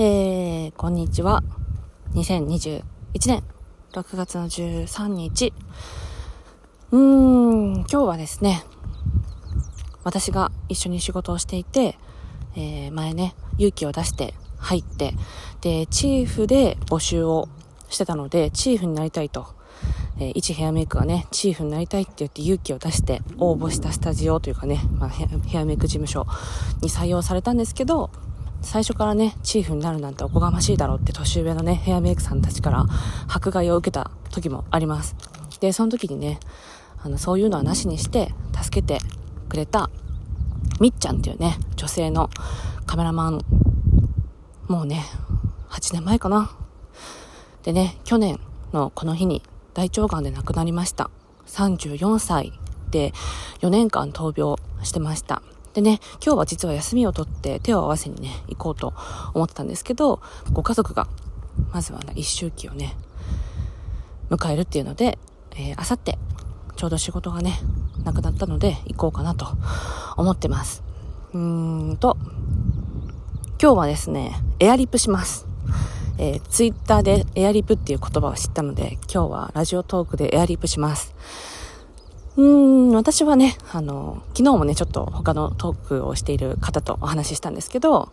えー、こんにちは。2021年6月の13日。うーん、今日はですね、私が一緒に仕事をしていて、えー、前ね、勇気を出して入って、で、チーフで募集をしてたので、チーフになりたいと。えー、一ヘアメイクがね、チーフになりたいって言って勇気を出して応募したスタジオというかね、まあ、ヘアメイク事務所に採用されたんですけど、最初からね、チーフになるなんておこがましいだろうって年上のね、ヘアメイクさんたちから迫害を受けた時もあります。で、その時にね、あの、そういうのはなしにして、助けてくれた、みっちゃんっていうね、女性のカメラマン、もうね、8年前かな。でね、去年のこの日に大腸がんで亡くなりました。34歳で4年間闘病してました。でね、今日は実は休みを取って手を合わせにね、行こうと思ってたんですけど、ご家族が、まずはね、一周期をね、迎えるっていうので、えー、あさって、ちょうど仕事がね、なくなったので、行こうかなと思ってます。うーんと、今日はですね、エアリップします。えー、ツイッターでエアリップっていう言葉を知ったので、今日はラジオトークでエアリップします。うーん、私はね、あの、昨日もね、ちょっと他のトークをしている方とお話ししたんですけど、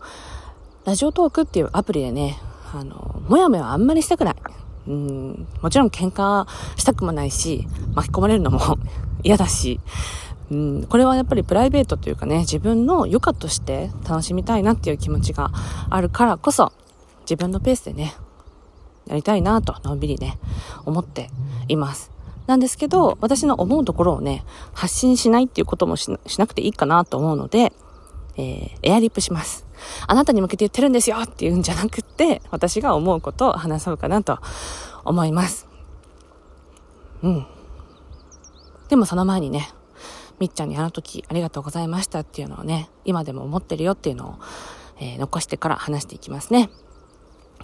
ラジオトークっていうアプリでね、あの、もやもやあんまりしたくない。うん、もちろん喧嘩したくもないし、巻き込まれるのも 嫌だし、うん、これはやっぱりプライベートというかね、自分の余暇として楽しみたいなっていう気持ちがあるからこそ、自分のペースでね、やりたいなと、のんびりね、思っています。なんですけど、私の思うところをね、発信しないっていうこともしなくていいかなと思うので、えー、エアリップします。あなたに向けて言ってるんですよっていうんじゃなくって、私が思うことを話そうかなと思います。うん。でもその前にね、みっちゃんにあの時ありがとうございましたっていうのをね、今でも思ってるよっていうのを、えー、残してから話していきますね。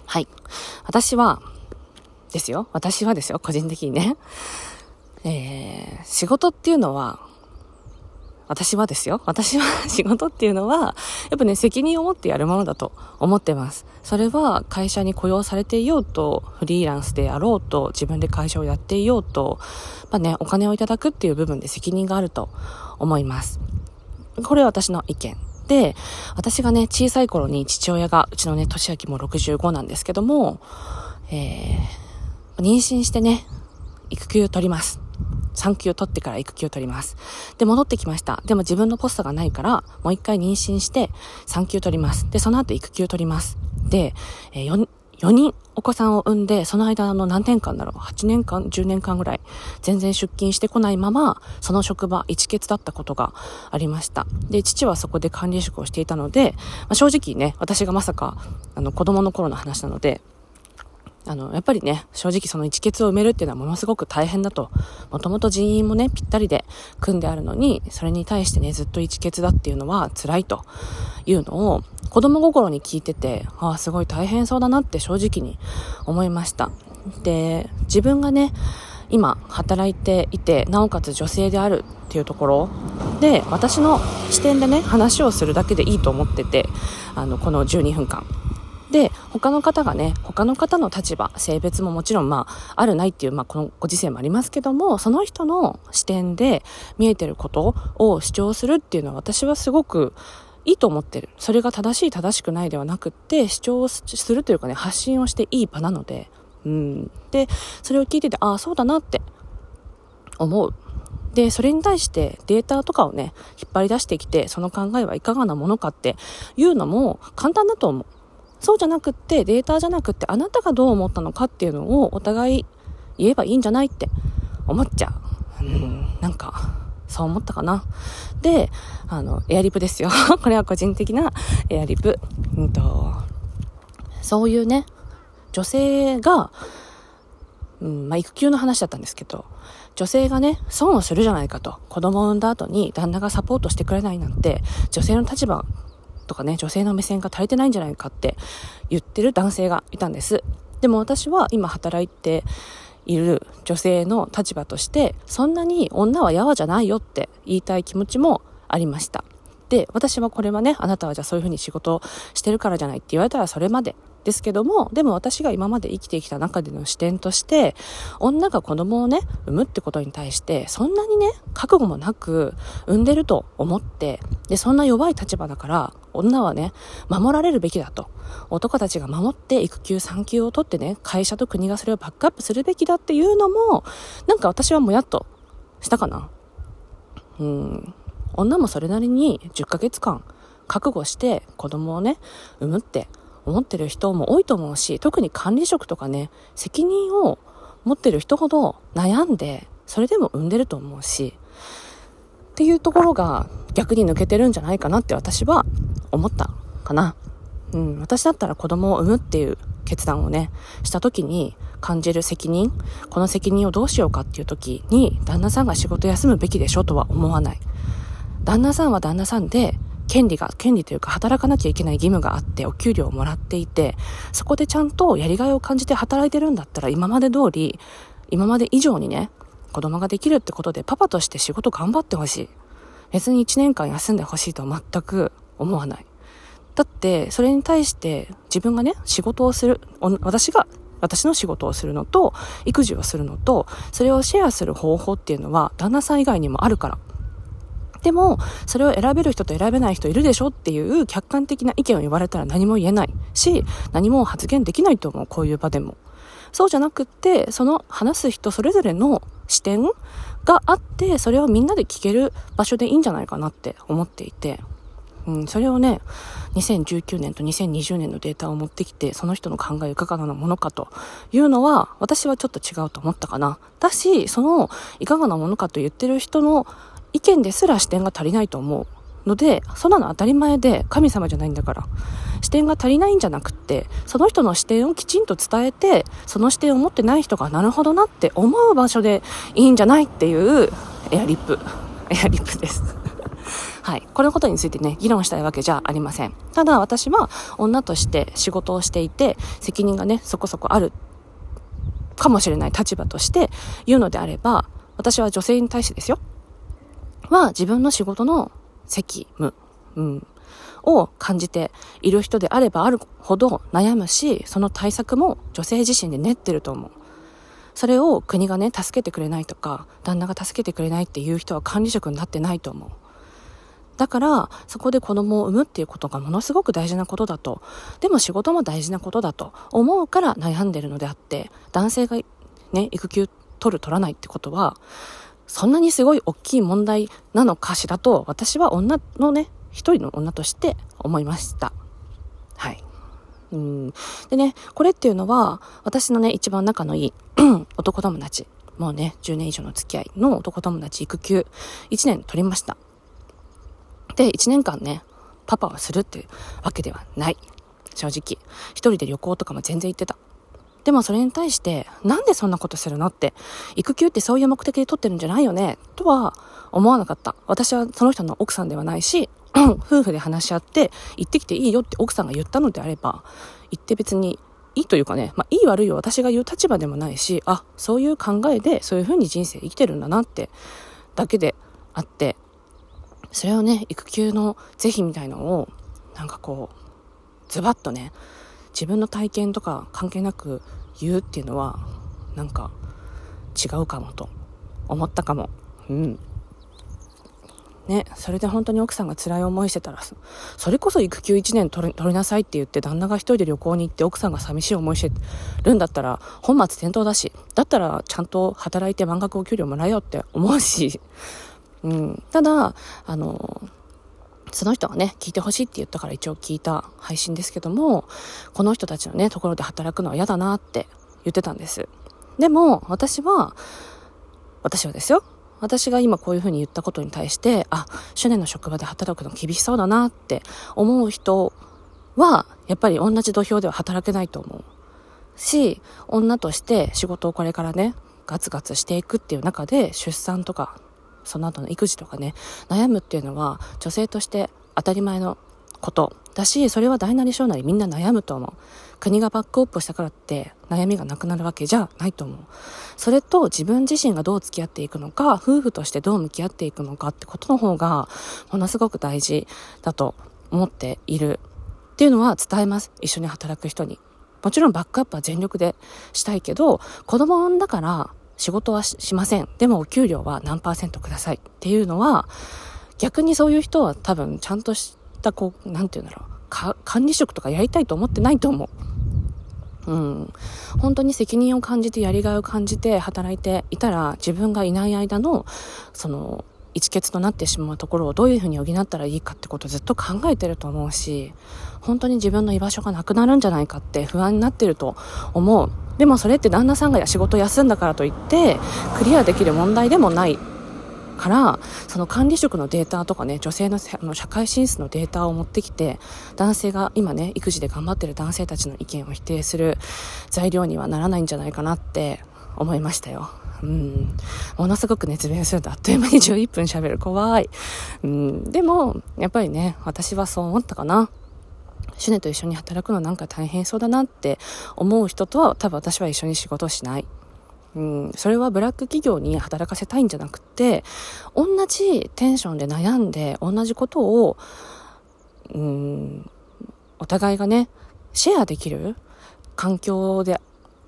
はい。私は、ですよ。私はですよ。個人的にね。えー、仕事っていうのは、私はですよ。私は 仕事っていうのは、やっぱね、責任を持ってやるものだと思ってます。それは会社に雇用されていようと、フリーランスであろうと、自分で会社をやっていようと、まあね、お金をいただくっていう部分で責任があると思います。これは私の意見。で、私がね、小さい頃に父親が、うちのね、年明けも65なんですけども、えー、妊娠してね、育休取ります。産休を取ってから育休を取ります。で、戻ってきました。でも自分のポストがないから、もう一回妊娠して、産休取ります。で、その後育休を取ります。で、えー、4, 4人お子さんを産んで、その間の何年間だろう ?8 年間 ?10 年間ぐらい、全然出勤してこないまま、その職場、一欠だったことがありました。で、父はそこで管理職をしていたので、まあ、正直ね、私がまさか、あの、子供の頃の話なので、あの、やっぱりね、正直その一欠を埋めるっていうのはものすごく大変だと。もともと人員もね、ぴったりで組んであるのに、それに対してね、ずっと一欠だっていうのは辛いというのを、子供心に聞いてて、ああ、すごい大変そうだなって正直に思いました。で、自分がね、今働いていて、なおかつ女性であるっていうところで、私の視点でね、話をするだけでいいと思ってて、あの、この12分間。で、他の方がね、他の方の立場、性別ももちろんまあ、あるないっていう、まあ、このご時世もありますけども、その人の視点で見えてることを主張するっていうのは私はすごくいいと思ってる。それが正しい正しくないではなくって、主張するというかね、発信をしていい場なので、うん。で、それを聞いてて、ああ、そうだなって思う。で、それに対してデータとかをね、引っ張り出してきて、その考えはいかがなものかっていうのも簡単だと思う。そうじゃなくって、データじゃなくって、あなたがどう思ったのかっていうのをお互い言えばいいんじゃないって思っちゃう。うん、なんか、そう思ったかな。で、あの、エアリプですよ。これは個人的なエアリプ。うんと、そういうね、女性が、うん、まあ、育休の話だったんですけど、女性がね、損をするじゃないかと。子供を産んだ後に旦那がサポートしてくれないなんて、女性の立場とかね、女性の目線が足りてないんじゃないかって言ってる男性がいたんです。でも私は今働いている女性の立場として、そんなに女はやわじゃないよって言いたい気持ちもありました。で、私はこれはね、あなたはじゃあそういうふうに仕事してるからじゃないって言われたらそれまでですけども、でも私が今まで生きてきた中での視点として、女が子供をね、産むってことに対して、そんなにね、覚悟もなく産んでると思って、で、そんな弱い立場だから、女はね、守られるべきだと。男たちが守って育休産休を取ってね、会社と国がそれをバックアップするべきだっていうのも、なんか私はもやっとしたかな。うん。女もそれなりに10ヶ月間覚悟して子供をね、産むって思ってる人も多いと思うし、特に管理職とかね、責任を持ってる人ほど悩んで、それでも産んでると思うし、っていうところが逆に抜けてるんじゃないかなって私は思ったかな。うん、私だったら子供を産むっていう決断をね、した時に感じる責任、この責任をどうしようかっていう時に、旦那さんが仕事休むべきでしょとは思わない。旦那さんは旦那さんで、権利が、権利というか働かなきゃいけない義務があってお給料をもらっていて、そこでちゃんとやりがいを感じて働いてるんだったら今まで通り、今まで以上にね、子供ができるってことでパパとして仕事頑張ってほしい。別に1年間休んでほしいとは全く思わない。だって、それに対して自分がね、仕事をする、私が私の仕事をするのと、育児をするのと、それをシェアする方法っていうのは、旦那さん以外にもあるから。でも、それを選べる人と選べない人いるでしょっていう客観的な意見を言われたら何も言えないし、何も発言できないと思う、こういう場でも。そうじゃなくって、その話す人それぞれの視点があって、それをみんなで聞ける場所でいいんじゃないかなって思っていて、うん、それをね、2019年と2020年のデータを持ってきて、その人の考えいかがなものかというのは、私はちょっと違うと思ったかな。だし、その、いかがなものかと言ってる人の意見ですら視点が足りないと思うので、そんなの当たり前で神様じゃないんだから。視点が足りないんじゃなくって、その人の視点をきちんと伝えて、その視点を持ってない人がなるほどなって思う場所でいいんじゃないっていうエアリップ。エアリップです。はい。このことについてね、議論したいわけじゃありません。ただ私は女として仕事をしていて、責任がね、そこそこあるかもしれない立場として言うのであれば、私は女性に対してですよ。は自分の仕事の責務、うん、を感じている人であればあるほど悩むし、その対策も女性自身で練ってると思う。それを国がね、助けてくれないとか、旦那が助けてくれないっていう人は管理職になってないと思う。だから、そこで子供を産むっていうことがものすごく大事なことだと。でも仕事も大事なことだと思うから悩んでるのであって、男性がね、育休取る取らないってことは、そんなにすごい大きい問題なのかしらと、私は女のね、一人の女として思いました。はい。うん。でね、これっていうのは、私のね、一番仲のいい 男友達、もうね、10年以上の付き合いの男友達育休、1年取りました。で、1年間ね、パパはするっていうわけではない。正直。一人で旅行とかも全然行ってた。でもそれに対して、なんでそんなことするのって、育休ってそういう目的で取ってるんじゃないよねとは思わなかった。私はその人の奥さんではないし、夫婦で話し合って、行ってきていいよって奥さんが言ったのであれば、行って別にいいというかね、まあ、いい悪いを私が言う立場でもないし、あ、そういう考えでそういう風に人生生きてるんだなって、だけであって、それをね、育休の是非みたいのを、なんかこう、ズバッとね、自分の体験とか関係なく言うっていうのはなんか違うかもと思ったかも。うん。ねそれで本当に奥さんが辛い思いしてたらそれこそ育休1年取りなさいって言って旦那が一人で旅行に行って奥さんが寂しい思いしてるんだったら本末転倒だしだったらちゃんと働いて満額お給料もらえよって思うし。うん。ただあのその人がね、聞いてほしいって言ったから一応聞いた配信ですけども、この人たちのね、ところで働くのは嫌だなって言ってたんです。でも、私は、私はですよ。私が今こういうふうに言ったことに対して、あ、主年の職場で働くの厳しそうだなって思う人は、やっぱり同じ土俵では働けないと思う。し、女として仕事をこれからね、ガツガツしていくっていう中で出産とかその後の育児とかね、悩むっていうのは女性として当たり前のことだし、それは大なり小なりみんな悩むと思う。国がバックアップしたからって悩みがなくなるわけじゃないと思う。それと自分自身がどう付き合っていくのか、夫婦としてどう向き合っていくのかってことの方が、ものすごく大事だと思っているっていうのは伝えます。一緒に働く人に。もちろんバックアップは全力でしたいけど、子供産んだから仕事はしません。でもお給料は何パーセントくださいっていうのは、逆にそういう人は多分ちゃんとしたこう、なんて言うんだろう、管理職とかやりたいと思ってないと思う。うん。本当に責任を感じて、やりがいを感じて働いていたら、自分がいない間の、その、一欠となってしまうところをどういうふうに補ったらいいかってことをずっと考えてると思うし、本当に自分の居場所がなくなるんじゃないかって不安になってると思う。でもそれって旦那さんが仕事休んだからといって、クリアできる問題でもないから、その管理職のデータとかね、女性のの社会進出のデータを持ってきて、男性が今ね、育児で頑張ってる男性たちの意見を否定する材料にはならないんじゃないかなって思いましたよ。うん。ものすごく熱弁するとあっという間に11分喋る。怖い。うん。でも、やっぱりね、私はそう思ったかな。シュネと一緒に働くのなんか大変そうだなって思う人とは多分私は一緒に仕事しない。うん、それはブラック企業に働かせたいんじゃなくて、同じテンションで悩んで、同じことを、うん、お互いがね、シェアできる環境で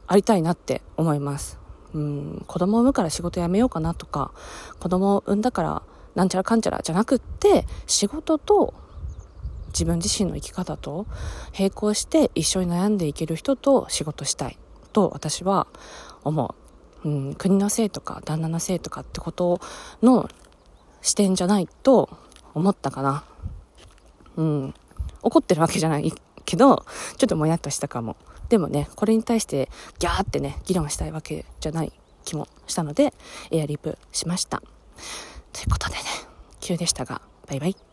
ありたいなって思います。うん、子供を産むから仕事辞めようかなとか、子供を産んだからなんちゃらかんちゃらじゃなくって、仕事と自分自身の生き方と並行して一緒に悩んでいける人と仕事したいと私は思う。うん、国のせいとか旦那のせいとかってことの視点じゃないと思ったかな。うん。怒ってるわけじゃないけど、ちょっともやっとしたかも。でもね、これに対してギャーってね、議論したいわけじゃない気もしたので、エアリープしました。ということでね、急でしたが、バイバイ。